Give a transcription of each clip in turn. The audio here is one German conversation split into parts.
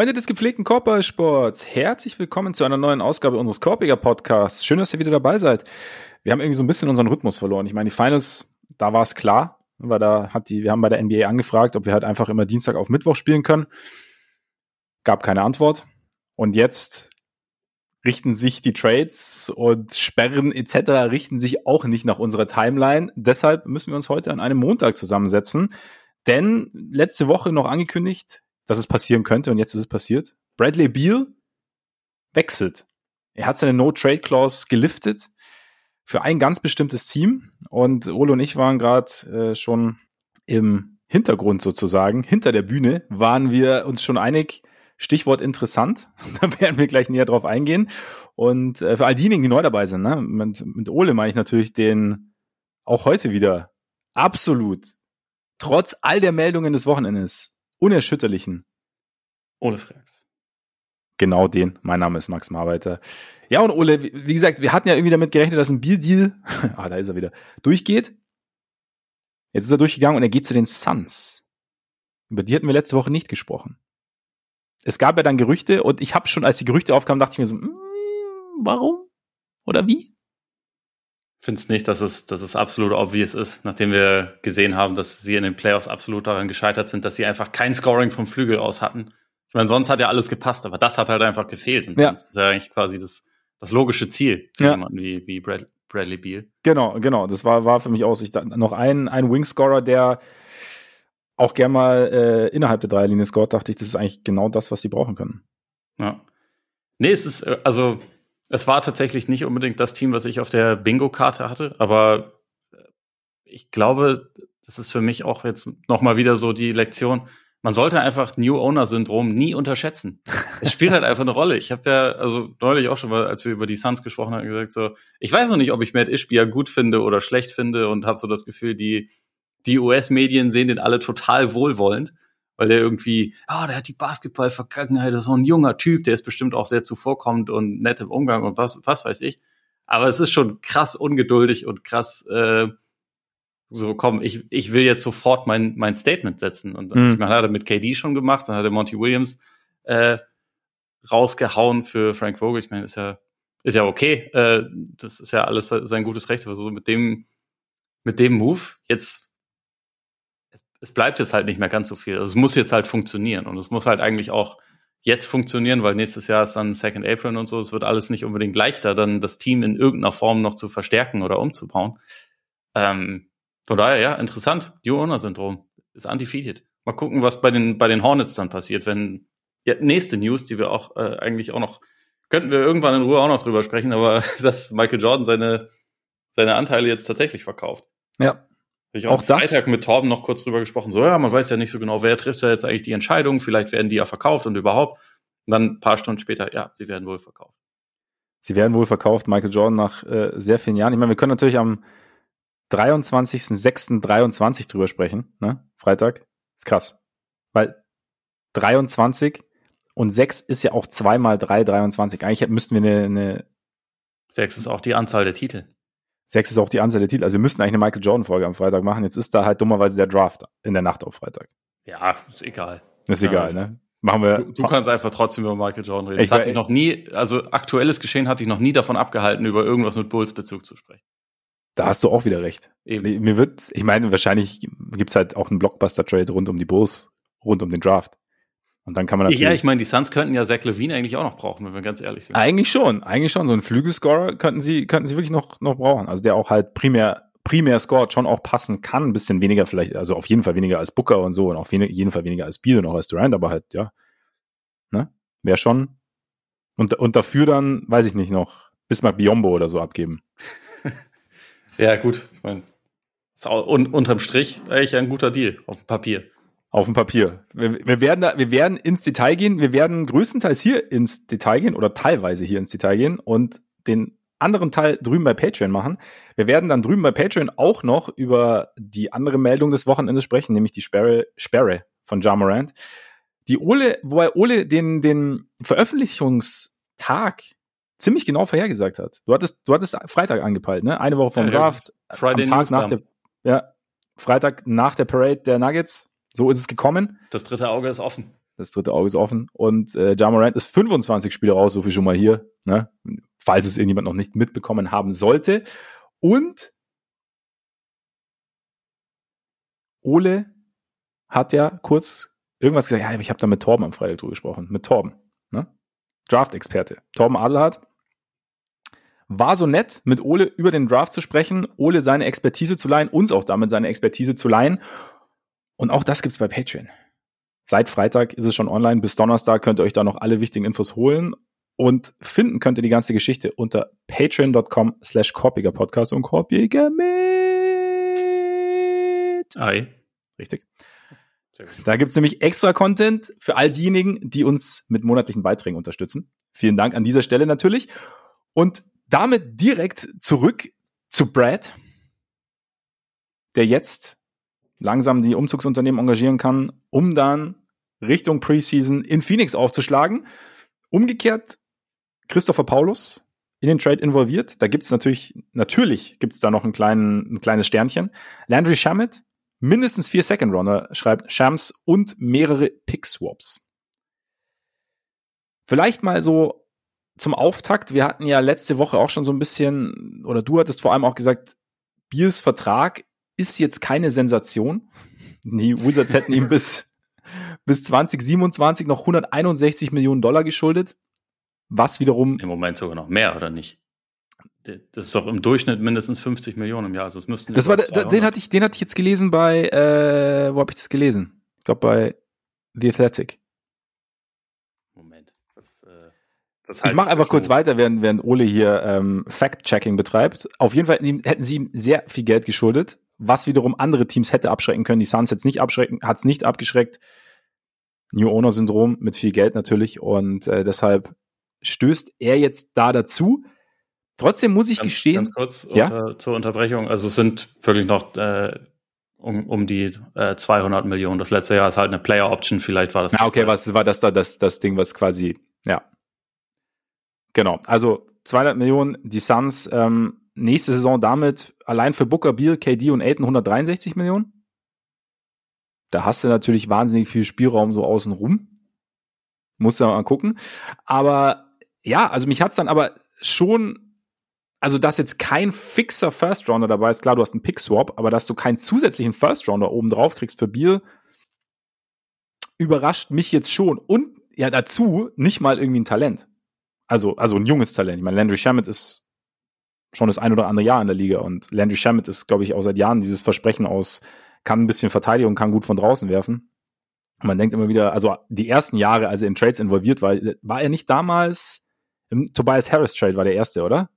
Freunde des gepflegten Korbballsports, herzlich willkommen zu einer neuen Ausgabe unseres Korbiger Podcasts. Schön, dass ihr wieder dabei seid. Wir haben irgendwie so ein bisschen unseren Rhythmus verloren. Ich meine, die Finals, da war es klar, weil da hat die, wir haben bei der NBA angefragt, ob wir halt einfach immer Dienstag auf Mittwoch spielen können. Gab keine Antwort. Und jetzt richten sich die Trades und Sperren etc. richten sich auch nicht nach unserer Timeline. Deshalb müssen wir uns heute an einem Montag zusammensetzen. Denn letzte Woche noch angekündigt, dass es passieren könnte und jetzt ist es passiert. Bradley Beal wechselt. Er hat seine No-Trade-Clause geliftet für ein ganz bestimmtes Team und Ole und ich waren gerade äh, schon im Hintergrund sozusagen, hinter der Bühne, waren wir uns schon einig, Stichwort interessant, da werden wir gleich näher drauf eingehen. Und äh, für all diejenigen, die neu dabei sind, ne, mit, mit Ole meine ich natürlich den auch heute wieder absolut, trotz all der Meldungen des Wochenendes, unerschütterlichen. Ole Frags. Genau den. Mein Name ist Max Marbeiter. Ja, und Ole, wie gesagt, wir hatten ja irgendwie damit gerechnet, dass ein Bierdeal, ah, da ist er wieder, durchgeht. Jetzt ist er durchgegangen und er geht zu den Suns. Über die hatten wir letzte Woche nicht gesprochen. Es gab ja dann Gerüchte und ich habe schon, als die Gerüchte aufkamen, dachte ich mir so, mm, warum? Oder wie? Finde es nicht, dass es, dass es absolut obvious ist, nachdem wir gesehen haben, dass sie in den Playoffs absolut daran gescheitert sind, dass sie einfach kein Scoring vom Flügel aus hatten. Ich meine, sonst hat ja alles gepasst, aber das hat halt einfach gefehlt. Und ja. das ist ja eigentlich quasi das, das logische Ziel für ja. jemanden wie, wie Brad, Bradley Beal. Genau, genau. Das war, war für mich auch ich, noch ein, ein Wingscorer, der auch gern mal äh, innerhalb der Dreierlinie scored, dachte ich, das ist eigentlich genau das, was sie brauchen können. Ja. Nee, es ist, äh, also es war tatsächlich nicht unbedingt das Team, was ich auf der Bingo-Karte hatte, aber äh, ich glaube, das ist für mich auch jetzt nochmal wieder so die Lektion. Man sollte einfach New Owner Syndrom nie unterschätzen. Es spielt halt einfach eine Rolle. Ich habe ja also neulich auch schon mal, als wir über die Suns gesprochen haben, gesagt so, ich weiß noch nicht, ob ich Matt Ishbia gut finde oder schlecht finde und habe so das Gefühl, die die US-Medien sehen den alle total wohlwollend weil der irgendwie, ah, oh, der hat die Basketball-Vergangenheit, das ist so ein junger Typ, der ist bestimmt auch sehr zuvorkommend und nett im Umgang und was, was weiß ich. Aber es ist schon krass ungeduldig und krass, äh, so komm, ich, ich will jetzt sofort mein, mein Statement setzen. Und mhm. ich meine, hat er mit KD schon gemacht, dann hat er Monty Williams äh, rausgehauen für Frank Vogel. Ich meine, ist ja, ist ja okay. Äh, das ist ja alles sein gutes Recht. Aber so mit dem, mit dem Move, jetzt es bleibt jetzt halt nicht mehr ganz so viel. Also es muss jetzt halt funktionieren und es muss halt eigentlich auch jetzt funktionieren, weil nächstes Jahr ist dann Second April und so. Es wird alles nicht unbedingt leichter, dann das Team in irgendeiner Form noch zu verstärken oder umzubauen. Ähm, von daher, ja, interessant. New Owner Syndrom ist undefeated. Mal gucken, was bei den, bei den Hornets dann passiert, wenn, ja, nächste News, die wir auch äh, eigentlich auch noch, könnten wir irgendwann in Ruhe auch noch drüber sprechen, aber dass Michael Jordan seine, seine Anteile jetzt tatsächlich verkauft. Ja, ich auch, auch Freitag mit Torben noch kurz drüber gesprochen. So, ja, man weiß ja nicht so genau, wer trifft da jetzt eigentlich die Entscheidung. Vielleicht werden die ja verkauft und überhaupt. Und dann ein paar Stunden später, ja, sie werden wohl verkauft. Sie werden wohl verkauft, Michael Jordan nach äh, sehr vielen Jahren. Ich meine, wir können natürlich am 23.06.23 drüber sprechen, ne? Freitag. Ist krass. Weil 23 und 6 ist ja auch zweimal 3, 23. Eigentlich müssten wir eine, eine 6 ist auch die Anzahl der Titel. Sechs ist auch die Anzahl der Titel. Also wir müssten eigentlich eine Michael Jordan-Folge am Freitag machen. Jetzt ist da halt dummerweise der Draft in der Nacht auf Freitag. Ja, ist egal. Ist ja, egal, ne? Machen wir. Du, du kannst einfach trotzdem über Michael Jordan reden. Ich, das hatte ich noch nie, also aktuelles Geschehen hatte ich noch nie davon abgehalten, über irgendwas mit Bulls-Bezug zu sprechen. Da hast du auch wieder recht. Eben. Mir wird, ich meine, wahrscheinlich gibt's halt auch einen Blockbuster-Trade rund um die Bulls, rund um den Draft. Und dann kann man natürlich. Ja, ich meine, die Suns könnten ja Zach Levine eigentlich auch noch brauchen, wenn wir ganz ehrlich sind. Eigentlich schon, eigentlich schon. So einen Flügelscorer könnten sie, könnten sie wirklich noch, noch brauchen. Also der auch halt primär, primär scored, schon auch passen kann. Ein bisschen weniger vielleicht, also auf jeden Fall weniger als Booker und so und auf jeden Fall weniger als Beal und auch als Durant, aber halt, ja. Ne? Wäre schon. Und, und dafür dann, weiß ich nicht noch, Bismarck Biombo oder so abgeben. ja, gut. Ich meine, un, unterm Strich eigentlich ein guter Deal auf dem Papier. Auf dem Papier. Wir, wir, werden da, wir werden ins Detail gehen. Wir werden größtenteils hier ins Detail gehen oder teilweise hier ins Detail gehen und den anderen Teil drüben bei Patreon machen. Wir werden dann drüben bei Patreon auch noch über die andere Meldung des Wochenendes sprechen, nämlich die Sperre, Sperre von Jamorant. Die Ole, wobei Ole den, den Veröffentlichungstag ziemlich genau vorhergesagt hat. Du hattest, du hattest Freitag angepeilt, ne? Eine Woche vom Draft, Friday am Tag nach der, ja, Freitag nach der Parade der Nuggets so ist es gekommen. Das dritte Auge ist offen. Das dritte Auge ist offen. Und äh, Jamorant ist 25 Spiele raus, so viel schon mal hier, ne? falls es irgendjemand noch nicht mitbekommen haben sollte. Und Ole hat ja kurz irgendwas gesagt, ja, ich habe da mit Torben am Freitag drüber gesprochen. Mit Torben, ne? Draft-Experte. Torben Adelhardt war so nett, mit Ole über den Draft zu sprechen, Ole seine Expertise zu leihen, uns auch damit seine Expertise zu leihen. Und auch das gibt's bei Patreon. Seit Freitag ist es schon online. Bis Donnerstag könnt ihr euch da noch alle wichtigen Infos holen. Und finden könnt ihr die ganze Geschichte unter patreon.com slash korpiger Podcast und korpiger mit. Ei. Richtig. Da gibt's nämlich extra Content für all diejenigen, die uns mit monatlichen Beiträgen unterstützen. Vielen Dank an dieser Stelle natürlich. Und damit direkt zurück zu Brad, der jetzt langsam die Umzugsunternehmen engagieren kann, um dann Richtung Preseason in Phoenix aufzuschlagen. Umgekehrt Christopher Paulus in den Trade involviert. Da gibt es natürlich, natürlich gibt es da noch einen kleinen, ein kleines Sternchen. Landry Shamit, mindestens vier Second Runner, schreibt Shams und mehrere Pick-Swaps. Vielleicht mal so zum Auftakt. Wir hatten ja letzte Woche auch schon so ein bisschen, oder du hattest vor allem auch gesagt, Beals Vertrag ist jetzt keine Sensation. Die Wizards hätten ihm bis, bis 2027 noch 161 Millionen Dollar geschuldet. Was wiederum. Im Moment sogar noch mehr, oder nicht? Das ist doch im Durchschnitt mindestens 50 Millionen im Jahr. Also es müssten das war, den hatte ich, den hatte ich jetzt gelesen bei, äh, wo habe ich das gelesen? Ich glaube bei The Athletic. Moment. Das, äh, das ich mache einfach kurz weiter, während, während Ole hier ähm, Fact-Checking betreibt. Auf jeden Fall hätten sie ihm sehr viel Geld geschuldet was wiederum andere Teams hätte abschrecken können. Die Suns hätte nicht abschrecken, hat es nicht abgeschreckt. New Owner Syndrom mit viel Geld natürlich und äh, deshalb stößt er jetzt da dazu. Trotzdem muss ich ganz, gestehen. Ganz kurz ja? unter, zur Unterbrechung. Also es sind wirklich noch äh, um, um die äh, 200 Millionen. Das letzte Jahr ist halt eine Player Option. Vielleicht war das. Ah, okay, was war das da das das Ding, was quasi ja genau. Also 200 Millionen. Die Suns ähm, nächste Saison damit allein für Booker, Beal, KD und Aiton 163 Millionen. Da hast du natürlich wahnsinnig viel Spielraum so außen rum. Musst du mal gucken. Aber ja, also mich hat's dann aber schon, also dass jetzt kein fixer First Rounder dabei ist, klar, du hast einen Pick Swap, aber dass du keinen zusätzlichen First Rounder oben drauf kriegst für Beal, überrascht mich jetzt schon. Und ja, dazu nicht mal irgendwie ein Talent. Also, also ein junges Talent. Ich meine, Landry Shamet ist schon das ein oder andere Jahr in der Liga. Und Landry Shamet ist, glaube ich, auch seit Jahren dieses Versprechen aus, kann ein bisschen Verteidigung, kann gut von draußen werfen. Und man denkt immer wieder, also die ersten Jahre, als er in Trades involviert war, war er nicht damals im Tobias Harris Trade, war der erste, oder?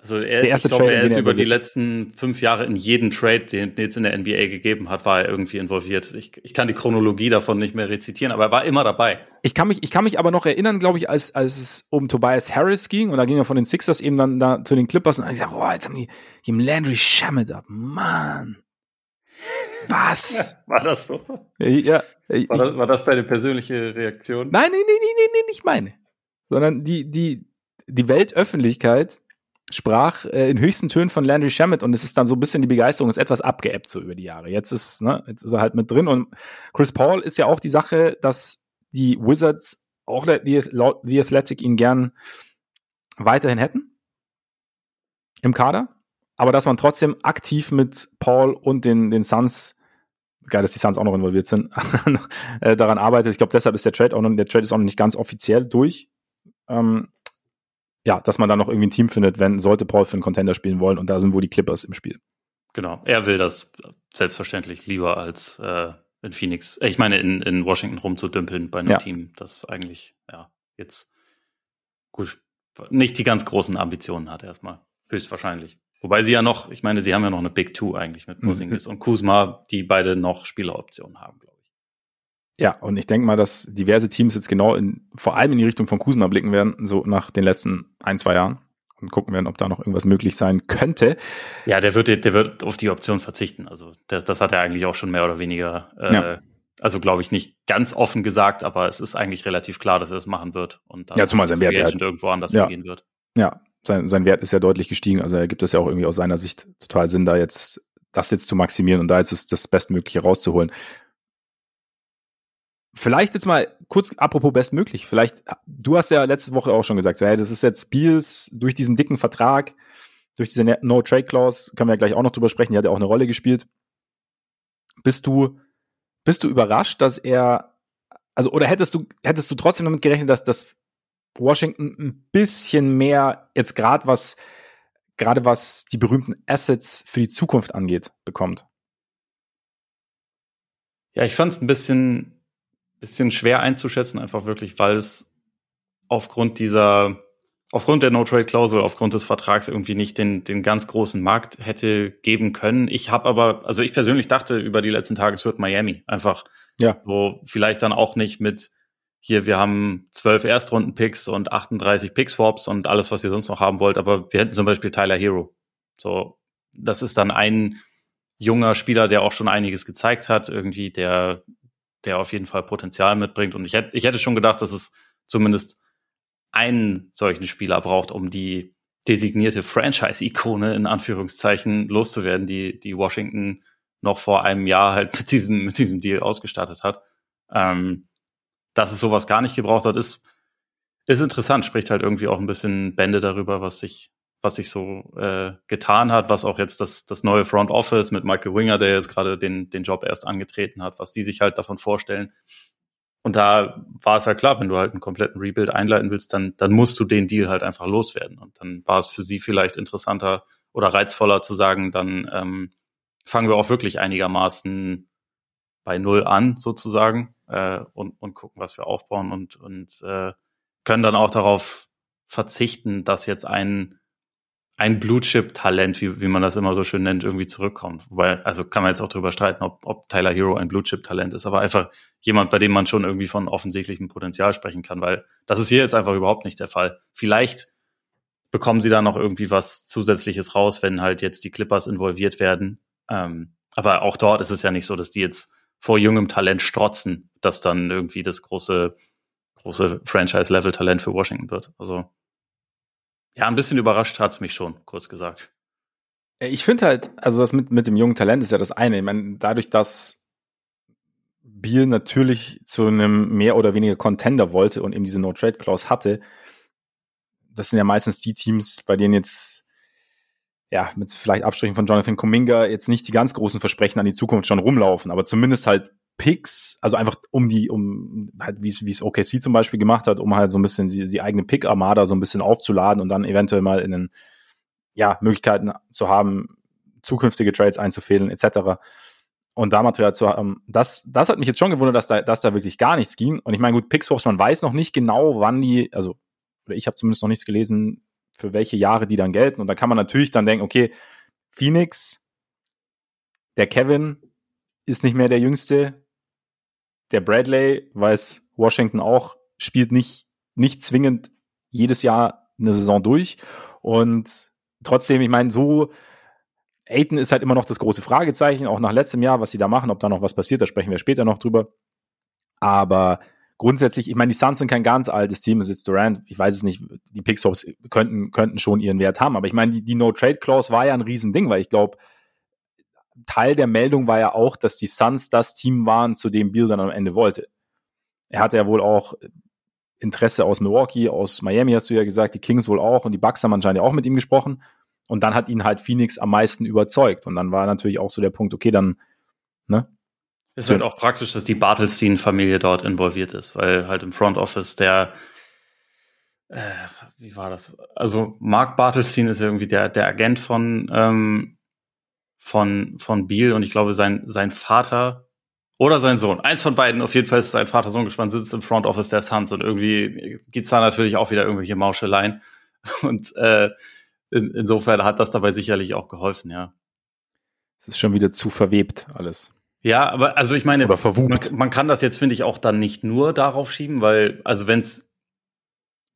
Also er, der erste ich glaube, Trade, er ist über die letzten fünf Jahre in jeden Trade, den es in der NBA gegeben hat, war er irgendwie involviert. Ich, ich kann die Chronologie davon nicht mehr rezitieren, aber er war immer dabei. Ich kann mich, ich kann mich aber noch erinnern, glaube ich, als, als es um Tobias Harris ging und da ging er von den Sixers eben dann da zu den Clippers und ich dachte, boah, jetzt haben die, die haben Landry Shamet ab. Mann. Was? war das so? Ja. War das, war das deine persönliche Reaktion? Nein, nein, nein, nein, nein, nein, nicht meine. Sondern die, die, die Weltöffentlichkeit sprach äh, in höchsten Tönen von Landry Shamet und es ist dann so ein bisschen die Begeisterung ist etwas abgeebbt so über die Jahre. Jetzt ist, ne, jetzt ist er halt mit drin und Chris Paul ist ja auch die Sache, dass die Wizards auch die, The Athletic ihn gern weiterhin hätten im Kader, aber dass man trotzdem aktiv mit Paul und den, den Suns geil, dass die Suns auch noch involviert sind, äh, daran arbeitet. Ich glaube, deshalb ist der Trade auch noch, der Trade ist auch noch nicht ganz offiziell durch. Ähm, ja, dass man da noch irgendwie ein Team findet, wenn sollte Paul für einen Contender spielen wollen und da sind wohl die Clippers im Spiel. Genau, er will das selbstverständlich lieber als äh, in Phoenix, äh, ich meine in, in Washington rumzudümpeln bei einem ja. Team, das eigentlich ja jetzt gut nicht die ganz großen Ambitionen hat erstmal höchstwahrscheinlich. Wobei sie ja noch, ich meine, sie haben ja noch eine Big Two eigentlich mit Musingis mhm. und Kuzma, die beide noch Spieleroptionen haben, glaube ich. Ja, und ich denke mal, dass diverse Teams jetzt genau in, vor allem in die Richtung von Kusma blicken werden, so nach den letzten ein, zwei Jahren und gucken werden, ob da noch irgendwas möglich sein könnte. Ja, der wird, der wird auf die Option verzichten. Also das, das hat er eigentlich auch schon mehr oder weniger, äh, ja. also glaube ich nicht ganz offen gesagt, aber es ist eigentlich relativ klar, dass er das machen wird und dann ja, zumal sein Wert halt, irgendwo anders ja. hingehen wird. Ja, sein, sein Wert ist ja deutlich gestiegen. Also er gibt es ja auch irgendwie aus seiner Sicht total Sinn, da jetzt das jetzt zu maximieren und da jetzt das Bestmögliche rauszuholen Vielleicht jetzt mal kurz, apropos bestmöglich, vielleicht, du hast ja letzte Woche auch schon gesagt, hey, das ist jetzt Beals durch diesen dicken Vertrag, durch diese No-Trade-Clause, können wir ja gleich auch noch drüber sprechen, die hat ja auch eine Rolle gespielt. Bist du, bist du überrascht, dass er, also, oder hättest du, hättest du trotzdem damit gerechnet, dass das Washington ein bisschen mehr jetzt gerade was, gerade was die berühmten Assets für die Zukunft angeht, bekommt? Ja, ich fand es ein bisschen, bisschen schwer einzuschätzen, einfach wirklich, weil es aufgrund dieser, aufgrund der No-Trade-Klausel, aufgrund des Vertrags irgendwie nicht den, den ganz großen Markt hätte geben können. Ich habe aber, also ich persönlich dachte über die letzten Tage, es wird Miami. Einfach, ja. wo vielleicht dann auch nicht mit hier, wir haben zwölf Erstrunden-Picks und 38 Pick-Swaps und alles, was ihr sonst noch haben wollt, aber wir hätten zum Beispiel Tyler Hero. So, das ist dann ein junger Spieler, der auch schon einiges gezeigt hat, irgendwie, der, der auf jeden Fall Potenzial mitbringt. Und ich hätte, ich hätte schon gedacht, dass es zumindest einen solchen Spieler braucht, um die designierte Franchise-Ikone in Anführungszeichen loszuwerden, die, die Washington noch vor einem Jahr halt mit diesem, mit diesem Deal ausgestattet hat. Ähm, dass es sowas gar nicht gebraucht hat, ist, ist interessant, spricht halt irgendwie auch ein bisschen Bände darüber, was sich, was sich so äh, getan hat, was auch jetzt das, das neue Front Office mit Michael Winger, der jetzt gerade den, den Job erst angetreten hat, was die sich halt davon vorstellen. Und da war es ja klar, wenn du halt einen kompletten Rebuild einleiten willst, dann, dann musst du den Deal halt einfach loswerden. Und dann war es für sie vielleicht interessanter oder reizvoller zu sagen, dann ähm, fangen wir auch wirklich einigermaßen bei Null an, sozusagen, äh, und, und gucken, was wir aufbauen und, und äh, können dann auch darauf verzichten, dass jetzt ein ein Blue-Chip-Talent, wie, wie man das immer so schön nennt, irgendwie zurückkommt. Wobei, also kann man jetzt auch drüber streiten, ob, ob Tyler Hero ein Blue-Chip-Talent ist, aber einfach jemand, bei dem man schon irgendwie von offensichtlichem Potenzial sprechen kann, weil das ist hier jetzt einfach überhaupt nicht der Fall. Vielleicht bekommen sie da noch irgendwie was Zusätzliches raus, wenn halt jetzt die Clippers involviert werden. Ähm, aber auch dort ist es ja nicht so, dass die jetzt vor jungem Talent strotzen, dass dann irgendwie das große, große Franchise-Level-Talent für Washington wird. Also ja, ein bisschen überrascht hat's mich schon, kurz gesagt. Ich finde halt, also das mit, mit dem jungen Talent ist ja das eine. Ich meine, dadurch, dass Biel natürlich zu einem mehr oder weniger Contender wollte und eben diese No-Trade-Clause hatte, das sind ja meistens die Teams, bei denen jetzt, ja, mit vielleicht Abstrichen von Jonathan Kuminga jetzt nicht die ganz großen Versprechen an die Zukunft schon rumlaufen, aber zumindest halt Picks, also einfach um die, um halt, wie es OKC zum Beispiel gemacht hat, um halt so ein bisschen die, die eigene Pick-Armada so ein bisschen aufzuladen und dann eventuell mal in den, ja, Möglichkeiten zu haben, zukünftige Trades einzufädeln, etc. Und da Material zu haben, das, das hat mich jetzt schon gewundert, dass da, dass da wirklich gar nichts ging. Und ich meine, gut, Pickswaps, man weiß noch nicht genau, wann die, also, oder ich habe zumindest noch nichts gelesen, für welche Jahre die dann gelten. Und da kann man natürlich dann denken, okay, Phoenix, der Kevin ist nicht mehr der Jüngste, der Bradley, weiß Washington auch, spielt nicht, nicht zwingend jedes Jahr eine Saison durch. Und trotzdem, ich meine, so, Aiton ist halt immer noch das große Fragezeichen, auch nach letztem Jahr, was sie da machen, ob da noch was passiert, da sprechen wir später noch drüber. Aber grundsätzlich, ich meine, die Suns sind kein ganz altes Team, es ist Durant, ich weiß es nicht, die Pixhops könnten, könnten schon ihren Wert haben, aber ich meine, die, die No-Trade-Clause war ja ein Riesending, weil ich glaube, Teil der Meldung war ja auch, dass die Suns das Team waren, zu dem Bill dann am Ende wollte. Er hatte ja wohl auch Interesse aus Milwaukee, aus Miami hast du ja gesagt, die Kings wohl auch und die Bucks haben anscheinend ja auch mit ihm gesprochen. Und dann hat ihn halt Phoenix am meisten überzeugt. Und dann war natürlich auch so der Punkt, okay, dann, ne? Es wird auch praktisch, dass die Bartelstein-Familie dort involviert ist, weil halt im Front Office der, äh, wie war das? Also Mark Bartelstein ist irgendwie der, der Agent von ähm, von, von Biel und ich glaube, sein, sein Vater oder sein Sohn, eins von beiden, auf jeden Fall ist sein Vater Sohn gespannt, sitzt im Front Office der Suns und irgendwie gibt's da natürlich auch wieder irgendwelche Mauscheleien. Und äh, in, insofern hat das dabei sicherlich auch geholfen, ja. Es ist schon wieder zu verwebt alles. Ja, aber also ich meine, Oder. Man, man kann das jetzt, finde ich, auch dann nicht nur darauf schieben, weil, also wenn's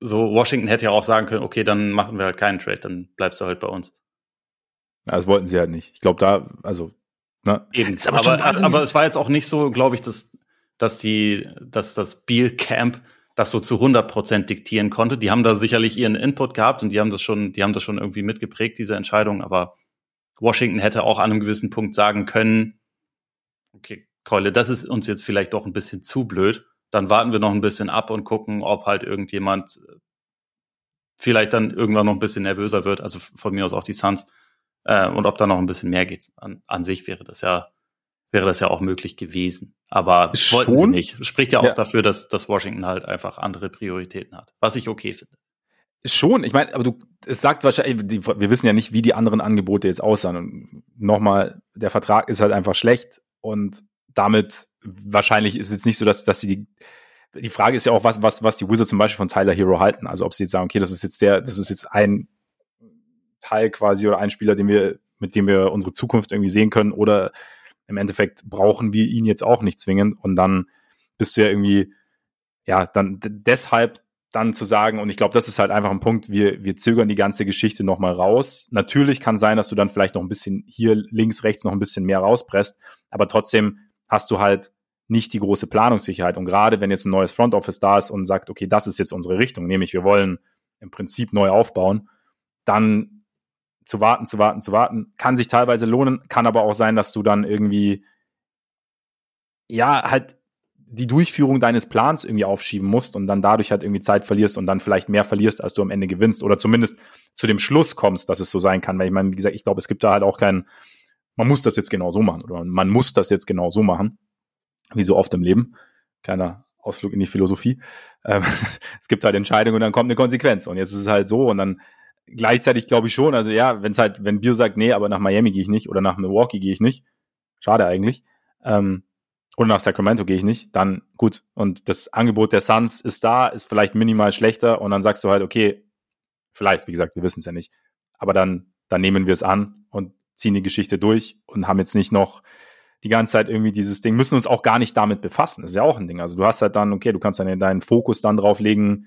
so, Washington hätte ja auch sagen können, okay, dann machen wir halt keinen Trade, dann bleibst du halt bei uns. Das wollten sie halt nicht. Ich glaube, da, also, ne? Eben. aber, aber, aber es war jetzt auch nicht so, glaube ich, dass, dass die, dass das Beal Camp das so zu 100 Prozent diktieren konnte. Die haben da sicherlich ihren Input gehabt und die haben das schon, die haben das schon irgendwie mitgeprägt, diese Entscheidung. Aber Washington hätte auch an einem gewissen Punkt sagen können, okay, Keule, das ist uns jetzt vielleicht doch ein bisschen zu blöd. dann warten wir noch ein bisschen ab und gucken, ob halt irgendjemand äh, vielleicht dann irgendwann noch ein bisschen nervöser wird, also von mir aus auch die Suns, äh, und ob da noch ein bisschen mehr geht. An, an sich wäre das ja, wäre das ja auch möglich gewesen. Aber Schon? wollten sie nicht. Spricht ja auch Ja. dafür, dass, dass Washington halt einfach andere Prioritäten hat. Was ich okay finde. Schon, ich meine, aber du, es sagt wahrscheinlich, die, wir wissen ja nicht, wie die anderen Angebote jetzt aussahen. Und nochmal, der Vertrag ist halt einfach schlecht und damit wahrscheinlich ist es jetzt nicht so, dass, dass sie die, die Frage ist ja auch, was, was, was die Wizards zum Beispiel von Tyler Hero halten. Also ob sie jetzt sagen, okay, das ist jetzt der, das ist jetzt ein Teil quasi oder ein Spieler, den wir, mit dem wir unsere Zukunft irgendwie sehen können oder im Endeffekt brauchen wir ihn jetzt auch nicht zwingend und dann bist du ja irgendwie, ja, dann deshalb dann zu sagen, und ich glaube, das ist halt einfach ein Punkt, wir, wir zögern die ganze Geschichte nochmal raus. Natürlich kann sein, dass du dann vielleicht noch ein bisschen hier links, rechts noch ein bisschen mehr rauspresst, aber trotzdem hast du halt nicht die große Planungssicherheit. Und gerade wenn jetzt ein neues Front Office da ist und sagt, okay, das ist jetzt unsere Richtung, nämlich wir wollen im Prinzip neu aufbauen, dann zu warten, zu warten, zu warten, kann sich teilweise lohnen, kann aber auch sein, dass du dann irgendwie, ja, halt die Durchführung deines Plans irgendwie aufschieben musst und dann dadurch halt irgendwie Zeit verlierst und dann vielleicht mehr verlierst, als du am Ende gewinnst oder zumindest zu dem Schluss kommst, dass es so sein kann. Weil ich meine, wie gesagt, ich glaube, es gibt da halt auch keinen, man muss das jetzt genau so machen oder man muss das jetzt genau so machen, wie so oft im Leben. Kleiner Ausflug in die Philosophie. Ähm, es gibt halt Entscheidungen und dann kommt eine Konsequenz und jetzt ist es halt so und dann gleichzeitig glaube ich schon, also ja, wenn es halt, wenn Bier sagt, nee, aber nach Miami gehe ich nicht oder nach Milwaukee gehe ich nicht, schade eigentlich, ähm, oder nach Sacramento gehe ich nicht, dann gut. Und das Angebot der Suns ist da, ist vielleicht minimal schlechter und dann sagst du halt, okay, vielleicht, wie gesagt, wir wissen es ja nicht, aber dann, dann nehmen wir es an und ziehen die Geschichte durch und haben jetzt nicht noch die ganze Zeit irgendwie dieses Ding, müssen uns auch gar nicht damit befassen. Das ist ja auch ein Ding. Also du hast halt dann, okay, du kannst dann deinen Fokus dann drauf legen,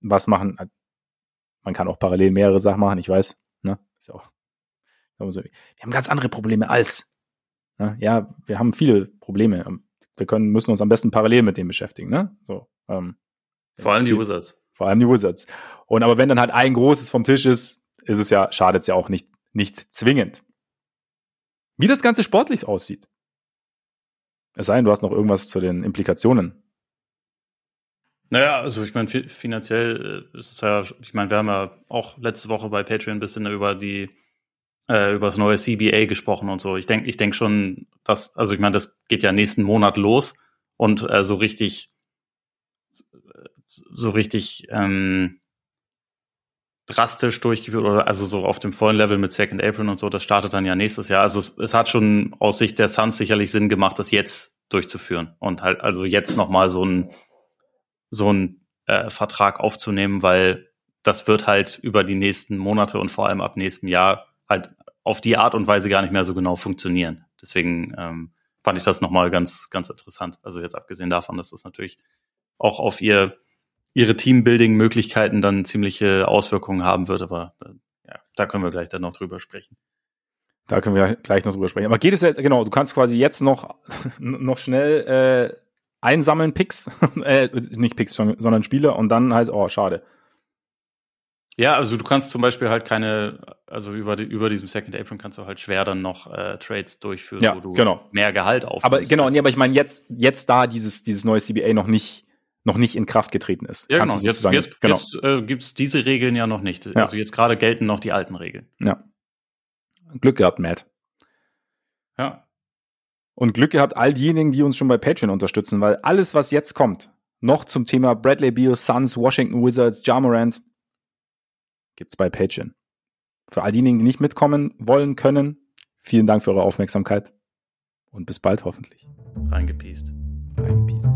was machen. Man kann auch parallel mehrere Sachen machen, ich weiß. Ne? Ist ja auch. Wir haben ganz andere Probleme als. Ne? Ja, wir haben viele Probleme. Wir können, müssen uns am besten parallel mit dem beschäftigen. Ne? So, ähm, Vor allem die Wizards. vor allem die Wizards. Und aber wenn dann halt ein großes vom Tisch ist, ist es ja, schadet es ja auch nicht, nicht zwingend. Wie das Ganze sportlich aussieht. Es sei denn, du hast noch irgendwas zu den Implikationen. Naja, also ich meine, fi- finanziell äh, ist es ja, ich meine, wir haben ja auch letzte Woche bei Patreon ein bisschen über die, äh, über das neue CBA gesprochen und so. Ich denke, ich denke schon, dass, also ich meine, das geht ja nächsten Monat los und äh, so richtig, so richtig ähm, drastisch durchgeführt oder also so auf dem vollen Level mit Second Apron und so, das startet dann ja nächstes Jahr. Also es, es hat schon aus Sicht der Suns sicherlich Sinn gemacht, das jetzt durchzuführen und halt also jetzt noch mal so ein so einen äh, Vertrag aufzunehmen, weil das wird halt über die nächsten Monate und vor allem ab nächstem Jahr halt auf die Art und Weise gar nicht mehr so genau funktionieren. Deswegen ähm, fand ich das nochmal ganz, ganz interessant. Also jetzt abgesehen davon, dass das natürlich auch auf ihr, ihre Teambuilding-Möglichkeiten dann ziemliche Auswirkungen haben wird, aber äh, ja, da können wir gleich dann noch drüber sprechen. Da können wir gleich noch drüber sprechen. Aber geht es jetzt, genau, du kannst quasi jetzt noch, noch schnell äh, einsammeln Picks, äh, nicht Picks, sondern Spieler und dann heißt, oh, schade. Ja, also du kannst zum Beispiel halt keine, also über, die, über diesem Second Apron kannst du halt schwer dann noch äh, Trades durchführen, Ja, wo du genau. mehr Gehalt auf. Aber genau, nee, aber ich meine, jetzt, jetzt da dieses, dieses neue CBA noch nicht, noch nicht in Kraft getreten ist. ja, Kannst genau. Jetzt, jetzt, genau. jetzt äh, gibt's diese Regeln ja noch nicht. Ja. Also jetzt gerade gelten noch die alten Regeln. Ja. Glück gehabt, Matt. Ja. Und Glück gehabt all diejenigen, die uns schon bei Patreon unterstützen, weil alles, was jetzt kommt, noch zum Thema Bradley Beal, Suns, Washington Wizards, Jamorant, gibt's bei Patreon. Für all diejenigen, die nicht mitkommen wollen, können, vielen Dank für eure Aufmerksamkeit und bis bald hoffentlich. Reingepiest. Reingepiest.